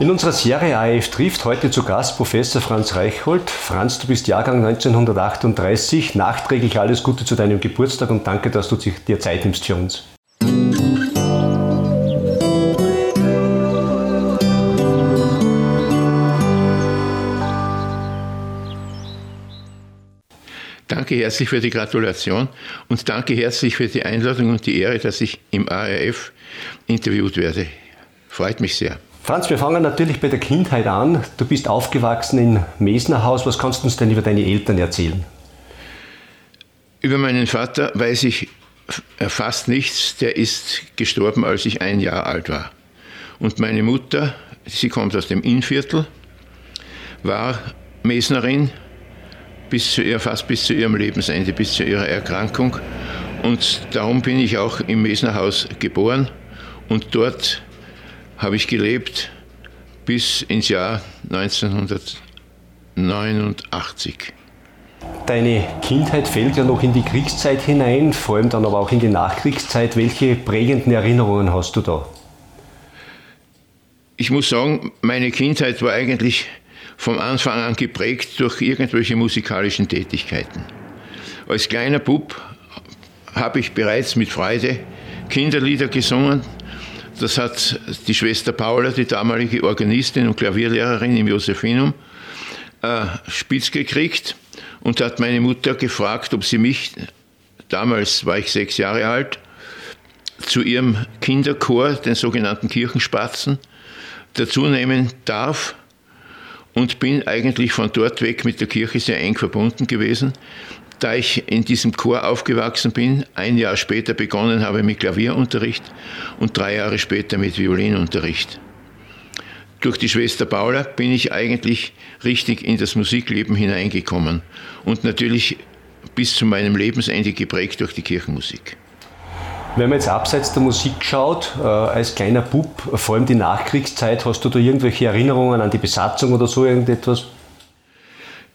In unserer Serie AF trifft heute zu Gast Professor Franz Reichhold. Franz, du bist Jahrgang 1938. Nachträglich alles Gute zu deinem Geburtstag und danke, dass du dir Zeit nimmst für uns. Danke herzlich für die Gratulation und danke herzlich für die Einladung und die Ehre, dass ich im ARF interviewt werde. Freut mich sehr. Franz, wir fangen natürlich bei der Kindheit an. Du bist aufgewachsen in Mesnerhaus. Was kannst du uns denn über deine Eltern erzählen? Über meinen Vater weiß ich fast nichts. Der ist gestorben, als ich ein Jahr alt war. Und meine Mutter, sie kommt aus dem Innviertel, war Mesnerin bis zu ihr, fast bis zu ihrem Lebensende, bis zu ihrer Erkrankung. Und darum bin ich auch im Mesnerhaus geboren und dort habe ich gelebt bis ins Jahr 1989. Deine Kindheit fällt ja noch in die Kriegszeit hinein, vor allem dann aber auch in die Nachkriegszeit. Welche prägenden Erinnerungen hast du da? Ich muss sagen, meine Kindheit war eigentlich vom Anfang an geprägt durch irgendwelche musikalischen Tätigkeiten. Als kleiner Bub habe ich bereits mit Freude Kinderlieder gesungen, das hat die Schwester Paula, die damalige Organistin und Klavierlehrerin im Josephinum, äh, spitz gekriegt und hat meine Mutter gefragt, ob sie mich, damals war ich sechs Jahre alt, zu ihrem Kinderchor, den sogenannten Kirchenspatzen, dazu nehmen darf und bin eigentlich von dort weg mit der Kirche sehr eng verbunden gewesen da ich in diesem Chor aufgewachsen bin, ein Jahr später begonnen habe mit Klavierunterricht und drei Jahre später mit Violinunterricht. Durch die Schwester Paula bin ich eigentlich richtig in das Musikleben hineingekommen und natürlich bis zu meinem Lebensende geprägt durch die Kirchenmusik. Wenn man jetzt abseits der Musik schaut, äh, als kleiner Bub, vor allem die Nachkriegszeit, hast du da irgendwelche Erinnerungen an die Besatzung oder so irgendetwas?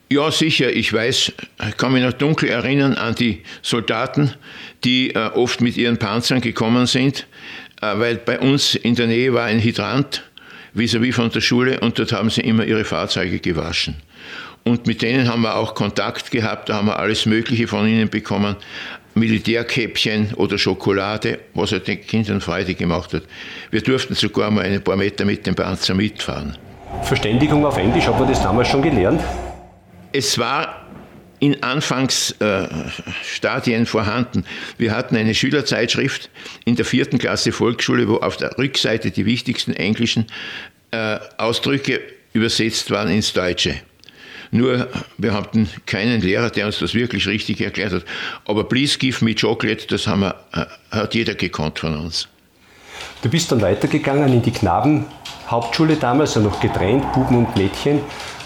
Ja, sicher. Ich weiß, ich kann mich noch dunkel erinnern an die Soldaten, die äh, oft mit ihren Panzern gekommen sind, äh, weil bei uns in der Nähe war ein Hydrant vis-à-vis -vis von der Schule und dort haben sie immer ihre Fahrzeuge gewaschen. Und mit denen haben wir auch Kontakt gehabt, da haben wir alles Mögliche von ihnen bekommen. Militärkäppchen oder Schokolade, was er den Kindern Freude gemacht hat. Wir durften sogar mal ein paar Meter mit dem Panzer mitfahren. Verständigung auf Englisch, haben wir das damals schon gelernt? Es war in Anfangsstadien vorhanden. Wir hatten eine Schülerzeitschrift in der vierten Klasse Volksschule, wo auf der Rückseite die wichtigsten englischen äh, Ausdrücke übersetzt waren ins Deutsche. Nur wir hatten keinen Lehrer, der uns das wirklich richtig erklärt hat. Aber Please give me chocolate, das haben wir, äh, hat jeder gekonnt von uns. Du bist dann weitergegangen in die Knabenhauptschule damals, also noch getrennt, Buben und Mädchen.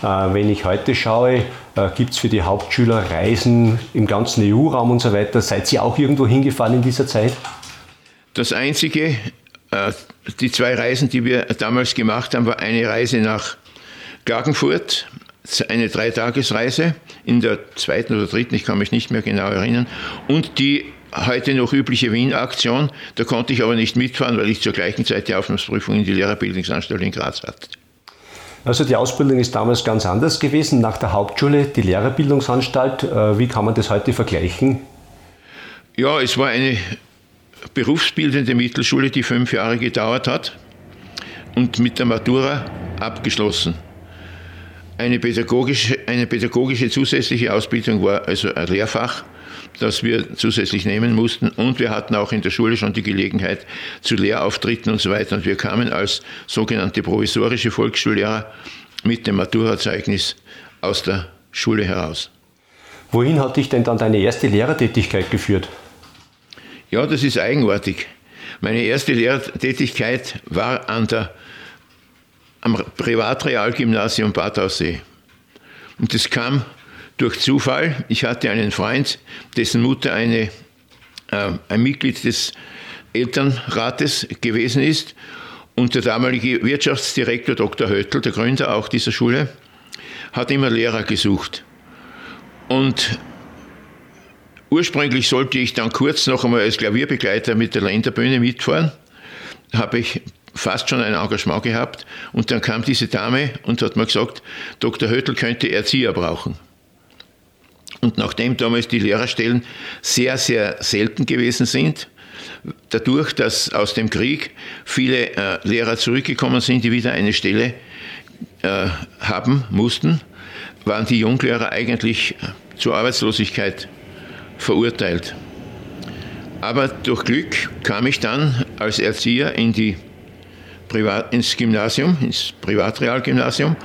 Äh, wenn ich heute schaue, äh, gibt es für die Hauptschüler Reisen im ganzen EU-Raum und so weiter. Seid ihr auch irgendwo hingefahren in dieser Zeit? Das Einzige, äh, die zwei Reisen, die wir damals gemacht haben, war eine Reise nach Klagenfurt, eine Dreitagesreise in der zweiten oder dritten, ich kann mich nicht mehr genau erinnern, und die heute noch übliche Wien-Aktion. Da konnte ich aber nicht mitfahren, weil ich zur gleichen Zeit die Aufnahmeprüfung in die Lehrerbildungsanstalt in Graz hatte. Also die Ausbildung ist damals ganz anders gewesen. Nach der Hauptschule die Lehrerbildungsanstalt. Äh, wie kann man das heute vergleichen? Ja, es war eine berufsbildende Mittelschule, die fünf Jahre gedauert hat und mit der Matura abgeschlossen. Eine pädagogische, eine pädagogische zusätzliche Ausbildung war also ein Lehrfach, das wir zusätzlich nehmen mussten. Und wir hatten auch in der Schule schon die Gelegenheit zu Lehrauftritten und so weiter. Und wir kamen als sogenannte provisorische Volksschullehrer mit dem Maturazeugnis aus der Schule heraus. Wohin hat dich denn dann deine erste Lehrertätigkeit geführt? Ja, das ist eigenartig. Meine erste Lehrertätigkeit war an der, am Privatrealgymnasium Bad Aussee. Und das kam durch Zufall. Ich hatte einen Freund, dessen Mutter eine, äh, ein Mitglied des Elternrates gewesen ist und der damalige Wirtschaftsdirektor Dr. Höttl, der Gründer auch dieser Schule, hat immer Lehrer gesucht. Und ursprünglich sollte ich dann kurz noch einmal als Klavierbegleiter mit der Länderbühne mitfahren. Habe ich fast schon ein Engagement gehabt. Und dann kam diese Dame und hat mir gesagt, Dr. Höttl könnte Erzieher brauchen. Und nachdem damals die Lehrerstellen sehr, sehr selten gewesen sind, dadurch, dass aus dem Krieg viele äh, Lehrer zurückgekommen sind, die wieder eine Stelle äh, haben mussten, waren die Junglehrer eigentlich zur Arbeitslosigkeit verurteilt. Aber durch Glück kam ich dann als Erzieher in die Privat, ins Gymnasium, ins Privatrealgymnasium.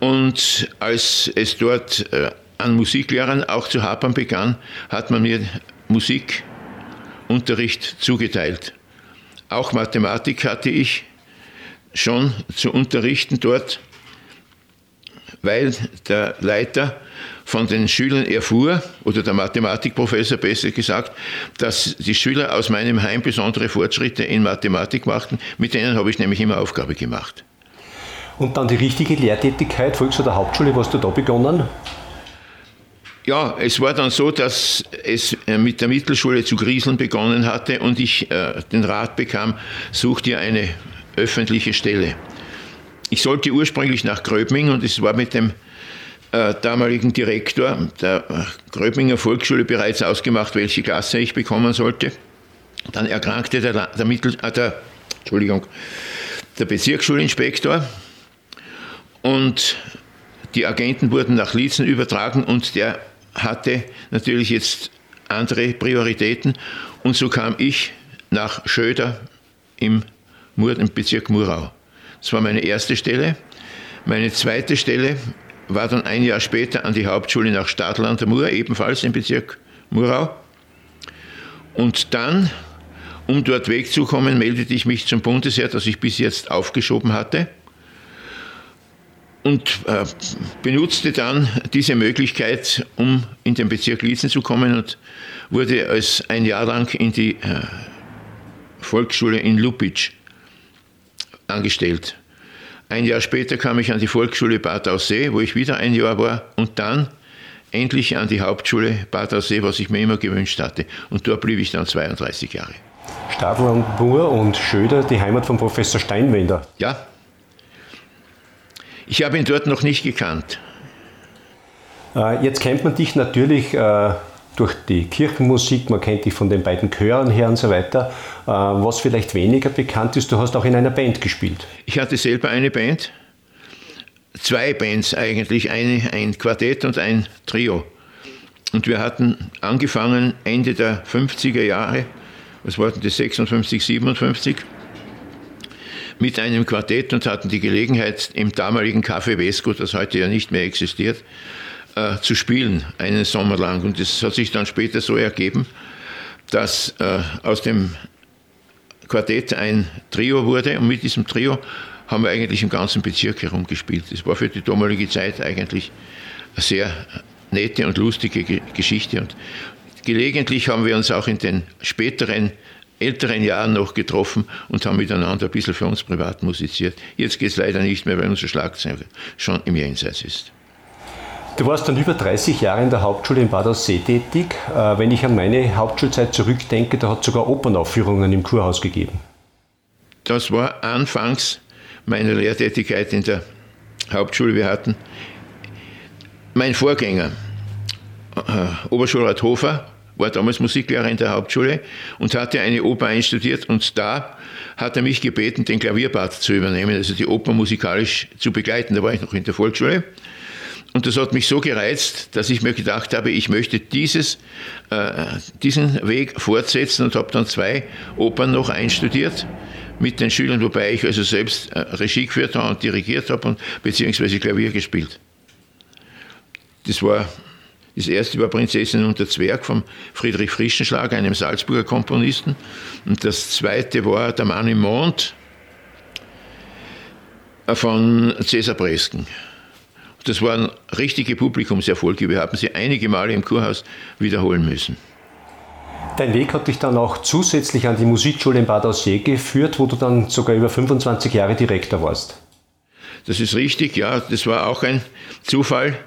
Und als es dort äh, an Musiklehrern auch zu hapern begann, hat man mir Musikunterricht zugeteilt. Auch Mathematik hatte ich schon zu unterrichten dort, weil der Leiter von den Schülern erfuhr, oder der Mathematikprofessor besser gesagt, dass die Schüler aus meinem Heim besondere Fortschritte in Mathematik machten. Mit denen habe ich nämlich immer Aufgabe gemacht. Und dann die richtige Lehrtätigkeit, Volks- oder Hauptschule, was du da begonnen? Ja, es war dann so, dass es äh, mit der Mittelschule zu grieseln begonnen hatte und ich äh, den Rat bekam, such dir eine öffentliche Stelle. Ich sollte ursprünglich nach Gröbming und es war mit dem äh, damaligen Direktor der Gröbminger Volksschule bereits ausgemacht, welche Klasse ich bekommen sollte. Dann erkrankte der, der, Mittel, äh, der, Entschuldigung, der Bezirksschulinspektor und die Agenten wurden nach Liezen übertragen und der hatte natürlich jetzt andere Prioritäten und so kam ich nach Schöder im, Mur, im Bezirk Murau. Das war meine erste Stelle. Meine zweite Stelle war dann ein Jahr später an die Hauptschule nach Stadl an der Mur, ebenfalls im Bezirk Murau. Und dann, um dort wegzukommen, meldete ich mich zum Bundesheer, das ich bis jetzt aufgeschoben hatte und äh, benutzte dann diese Möglichkeit, um in den Bezirk Liezen zu kommen und wurde als ein Jahr lang in die äh, Volksschule in Lupitsch angestellt. Ein Jahr später kam ich an die Volksschule Bad Aussee, wo ich wieder ein Jahr war und dann endlich an die Hauptschule Bad Aussee, was ich mir immer gewünscht hatte. Und dort blieb ich dann 32 Jahre. Stadl und Mur und Schöder, die Heimat von Professor Steinwender. Ja, ich habe ihn dort noch nicht gekannt. Äh, jetzt kennt man dich natürlich äh, durch die Kirchenmusik, man kennt dich von den beiden Chören her und so weiter. Äh, was vielleicht weniger bekannt ist, du hast auch in einer Band gespielt. Ich hatte selber eine Band, zwei Bands eigentlich, eine, ein Quartett und ein Trio. Und wir hatten angefangen Ende der 50er Jahre, was war denn das, 56, 57, mit einem Quartett und hatten die Gelegenheit, im damaligen Café Vesco, das heute ja nicht mehr existiert, äh, zu spielen, einen Sommer lang. Und das hat sich dann später so ergeben, dass äh, aus dem Quartett ein Trio wurde und mit diesem Trio haben wir eigentlich im ganzen Bezirk herumgespielt. Das war für die damalige Zeit eigentlich eine sehr nette und lustige Geschichte. Und gelegentlich haben wir uns auch in den späteren älteren Jahren noch getroffen und haben miteinander ein bisschen für uns privat musiziert. Jetzt geht es leider nicht mehr, weil unser Schlagzeuger schon im Jenseits ist. Du warst dann über 30 Jahre in der Hauptschule in Bad Aussee tätig. Äh, wenn ich an meine Hauptschulzeit zurückdenke, da hat es sogar Opernaufführungen im Kurhaus gegeben. Das war anfangs meiner Lehrtätigkeit in der Hauptschule. Wir hatten mein Vorgänger, äh, Oberschulrat Hofer, war damals Musiklehrer in der Hauptschule und hatte eine Oper einstudiert und da hat er mich gebeten, den Klavierpart zu übernehmen, also die Oper musikalisch zu begleiten. Da war ich noch in der Volksschule. Und das hat mich so gereizt, dass ich mir gedacht habe, ich möchte dieses, äh, diesen Weg fortsetzen und habe dann zwei Opern noch einstudiert mit den Schülern, wobei ich also selbst äh, Regie geführt habe und dirigiert habe und beziehungsweise Klavier gespielt. Das war das erste war Prinzessin und der Zwerg von Friedrich Frischenschlag, einem Salzburger Komponisten. Und das zweite war Der Mann im Mond von Cäsar Bresken. Das waren richtige Publikumserfolge. Wir haben sie einige Male im Kurhaus wiederholen müssen. Dein Weg hat dich dann auch zusätzlich an die Musikschule in Bad Aussee geführt, wo du dann sogar über 25 Jahre Direktor warst. Das ist richtig, ja. Das war auch ein Zufall.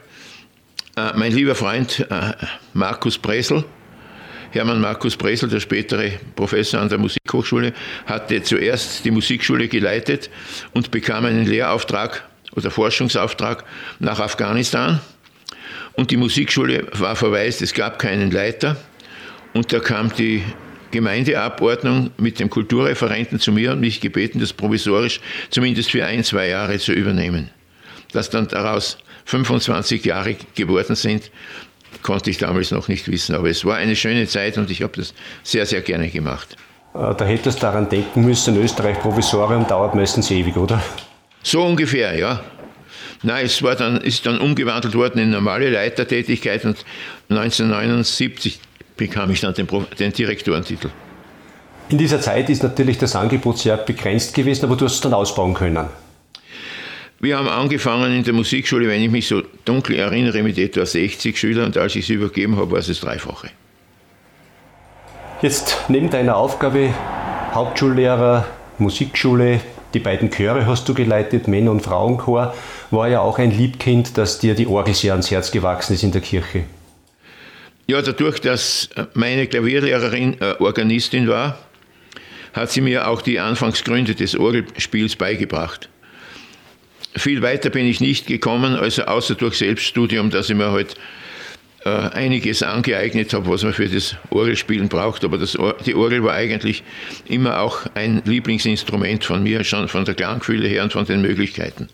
Äh, mein lieber Freund äh, Markus Bresel Hermann Markus Bresel, der spätere Professor an der Musikhochschule, hatte zuerst die Musikschule geleitet und bekam einen Lehrauftrag oder Forschungsauftrag nach Afghanistan. Und die Musikschule war verwaist, es gab keinen Leiter. Und da kam die Gemeindeabordnung mit dem Kulturreferenten zu mir und mich gebeten, das provisorisch zumindest für ein, zwei Jahre zu übernehmen. Dass dann daraus 25 Jahre geworden sind, konnte ich damals noch nicht wissen. Aber es war eine schöne Zeit und ich habe das sehr, sehr gerne gemacht. Äh, da hättest du daran denken müssen, Österreich Provisorium dauert meistens ewig, oder? So ungefähr, ja. Nein, es war dann, ist dann umgewandelt worden in normale Leitertätigkeit und 1979 bekam ich dann den, den Direktorentitel. In dieser Zeit ist natürlich das Angebot sehr begrenzt gewesen, aber du hast es dann ausbauen können. Wir haben angefangen in der Musikschule, wenn ich mich so dunkel erinnere, mit etwa 60 Schülern und als ich es übergeben habe, war es das Dreifache. Jetzt neben deiner Aufgabe Hauptschullehrer, Musikschule, die beiden Chöre hast du geleitet, Männer- und Frauenchor, war ja auch ein Liebkind, dass dir die Orgel sehr ans Herz gewachsen ist in der Kirche. Ja, dadurch, dass meine Klavierlehrerin äh, Organistin war, hat sie mir auch die Anfangsgründe des Orgelspiels beigebracht. Viel weiter bin ich nicht gekommen, also außer durch Selbststudium, dass ich mir halt äh, einiges angeeignet habe, was man für das Orgelspielen braucht. Aber das, die Orgel war eigentlich immer auch ein Lieblingsinstrument von mir, schon von der Klangfühle her und von den Möglichkeiten,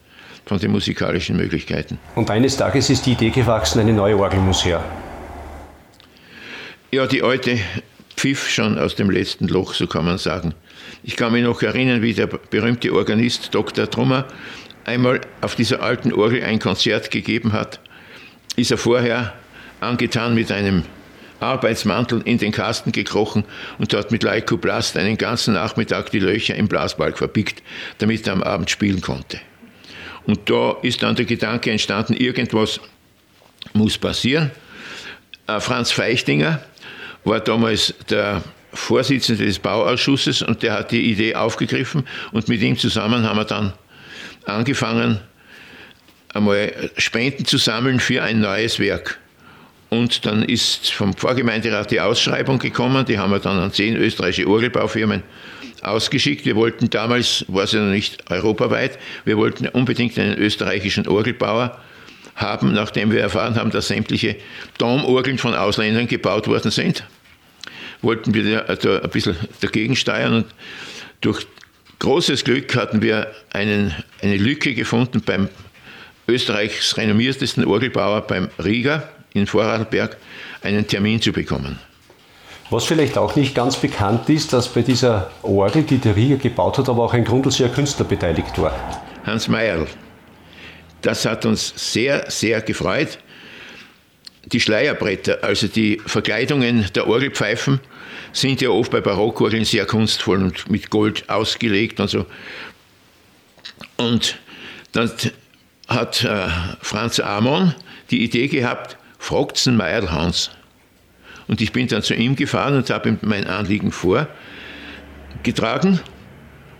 von den musikalischen Möglichkeiten. Und eines Tages ist die Idee gewachsen, eine neue Orgel muss her. Ja, die alte pfiff schon aus dem letzten Loch, so kann man sagen. Ich kann mich noch erinnern, wie der berühmte Organist Dr. Trummer einmal auf dieser alten Orgel ein Konzert gegeben hat. Ist er vorher angetan mit einem Arbeitsmantel in den Kasten gekrochen und dort mit Leikoplast einen ganzen Nachmittag die Löcher im Blasbalg verpickt, damit er am Abend spielen konnte. Und da ist dann der Gedanke entstanden, irgendwas muss passieren. Äh, Franz Feichtinger, war damals der Vorsitzende des Bauausschusses und der hat die Idee aufgegriffen und mit ihm zusammen haben wir dann angefangen, einmal Spenden zu sammeln für ein neues Werk. Und dann ist vom Vorgemeinderat die Ausschreibung gekommen, die haben wir dann an zehn österreichische Orgelbaufirmen ausgeschickt. Wir wollten damals, war es ja noch nicht europaweit, wir wollten unbedingt einen österreichischen Orgelbauer haben, nachdem wir erfahren haben, dass sämtliche Domorgeln von Ausländern gebaut worden sind, wollten wir da ein bisschen dagegen steuern und durch großes Glück hatten wir einen, eine Lücke gefunden beim Österreichs renommiertesten Orgelbauer, beim Rieger in Vorarlberg, einen Termin zu bekommen. Was vielleicht auch nicht ganz bekannt ist, dass bei dieser Orgel, die der Rieger gebaut hat, aber auch ein Grundlseer Künstler beteiligt war. Hans Meierl. Das hat uns sehr, sehr gefreut. Die Schleierbretter, also die Verkleidungen der Orgelpfeifen, sind ja oft bei Barockorgeln sehr kunstvoll und mit Gold ausgelegt und so. Und dann hat äh, Franz Amon die Idee gehabt, fragt's Meier Hans. Und ich bin dann zu ihm gefahren und habe ihm mein Anliegen vorgetragen.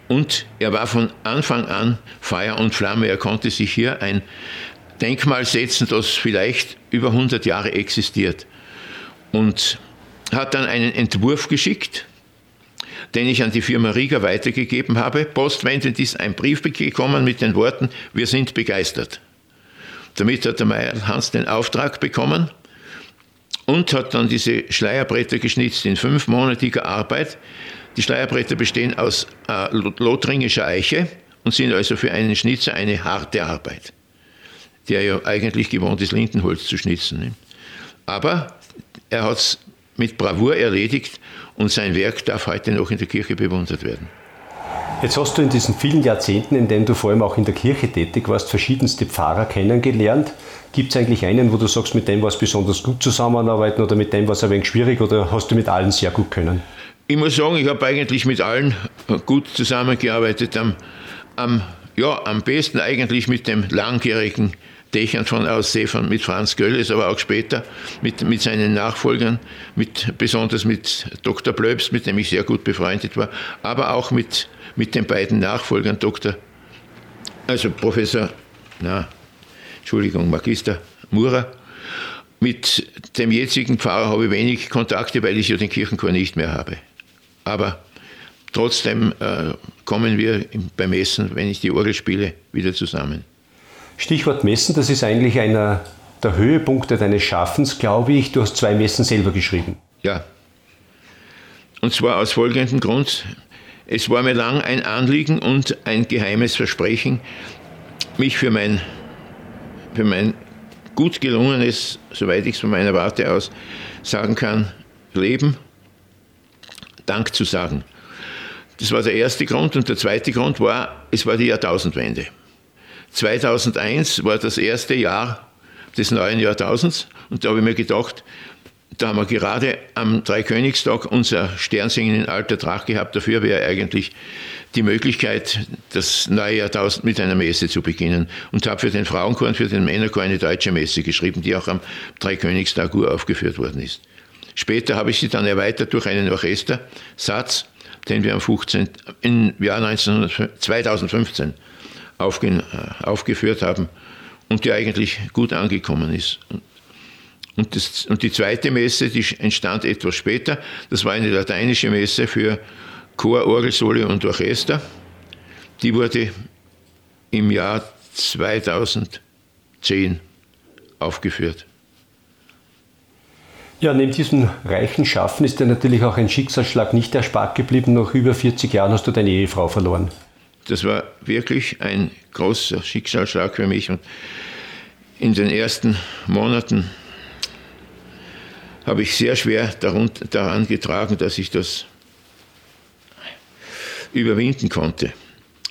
Und er war von Anfang an Feuer und Flamme. Er konnte sich hier ein Denkmal setzen, das vielleicht über 100 Jahre existiert. Und hat dann einen Entwurf geschickt, den ich an die Firma Rieger weitergegeben habe. Postwendend ist ein Brief gekommen mit den Worten, wir sind begeistert. Damit hat der Meier Hans den Auftrag bekommen und hat dann diese Schleierbretter geschnitzt in fünfmonatiger Arbeit. Die Schleierbretter bestehen aus äh, lothringischer Eiche und sind also für einen Schnitzer eine harte Arbeit, der ja eigentlich gewohnt ist, Lindenholz zu schnitzen. Ne? Aber er hat es mit Bravour erledigt und sein Werk darf heute noch in der Kirche bewundert werden. Jetzt hast du in diesen vielen Jahrzehnten, in denen du vor allem auch in der Kirche tätig warst, verschiedenste Pfarrer kennengelernt. Gibt es eigentlich einen, wo du sagst, mit dem war es besonders gut zusammenarbeiten oder mit dem war es ein wenig schwierig oder hast du mit allen sehr gut können? Ich muss sagen, ich habe eigentlich mit allen gut zusammengearbeitet. Am, am, ja, am besten eigentlich mit dem langjährigen Dächern von Aussee, von, mit Franz Gölles, aber auch später mit, mit seinen Nachfolgern, mit, besonders mit Dr. Blöbs, mit dem ich sehr gut befreundet war, aber auch mit, mit den beiden Nachfolgern, Dr. also Professor, na, Entschuldigung, Magister Murer Mit dem jetzigen Pfarrer habe ich wenig Kontakte, weil ich ja den Kirchenchor nicht mehr habe. Aber trotzdem äh, kommen wir beim Messen, wenn ich die Orgel spiele, wieder zusammen. Stichwort Messen, das ist eigentlich einer der Höhepunkte deines Schaffens, glaube ich. Du hast zwei Messen selber geschrieben. Ja. Und zwar aus folgendem Grund. Es war mir lang ein Anliegen und ein geheimes Versprechen, mich für mein, für mein gut gelungenes, soweit ich es von meiner Warte aus sagen kann, Leben Dank zu sagen. Das war der erste Grund. Und der zweite Grund war, es war die Jahrtausendwende. 2001 war das erste Jahr des neuen Jahrtausends. Und da habe ich mir gedacht, da haben wir gerade am Dreikönigstag unser Sternsingen in alter Tracht gehabt. Dafür wäre eigentlich die Möglichkeit, das neue Jahrtausend mit einer Messe zu beginnen. Und habe für den Frauenchor und für den Männerchor eine deutsche Messe geschrieben, die auch am Dreikönigstag uraufgeführt worden ist. Später habe ich sie dann erweitert durch einen Orchestersatz, den wir am 15, im Jahr 19, 2015 aufge, aufgeführt haben und die eigentlich gut angekommen ist. Und, das, und die zweite Messe, die entstand etwas später, das war eine lateinische Messe für Chor, Orgelsolo und Orchester. Die wurde im Jahr 2010 aufgeführt. Ja, neben diesem reichen Schaffen ist dir natürlich auch ein Schicksalsschlag nicht erspart geblieben. Nach über 40 Jahren hast du deine Ehefrau verloren. Das war wirklich ein großer Schicksalsschlag für mich. Und in den ersten Monaten habe ich sehr schwer daran getragen, dass ich das überwinden konnte.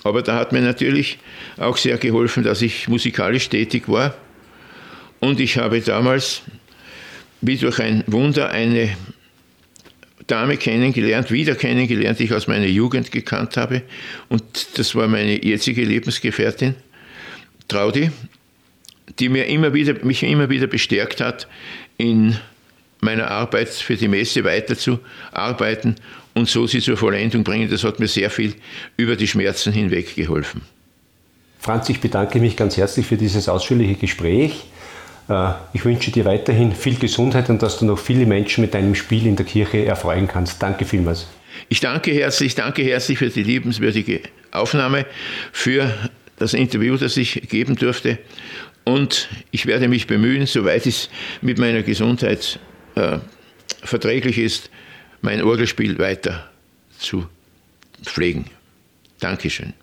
Aber da hat mir natürlich auch sehr geholfen, dass ich musikalisch tätig war. Und ich habe damals, wie durch ein Wunder, eine Dame kennengelernt, wieder kennengelernt, die ich aus meiner Jugend gekannt habe. Und das war meine jetzige Lebensgefährtin, Traudi, die mir immer wieder, mich immer wieder bestärkt hat, in meiner Arbeit für die Messe weiterzuarbeiten und so sie zur Vollendung bringen. Das hat mir sehr viel über die Schmerzen hinweg geholfen. Franz, ich bedanke mich ganz herzlich für dieses ausführliche Gespräch. Äh, ich wünsche dir weiterhin viel Gesundheit und dass du noch viele Menschen mit deinem Spiel in der Kirche erfreuen kannst. Danke vielmals. Ich danke herzlich, danke herzlich für die liebenswürdige Aufnahme, für das Interview, das ich geben durfte. Und ich werde mich bemühen, soweit es mit meiner Gesundheit äh, verträglich ist, mein Orgelspiel weiter zu pflegen. Dankeschön.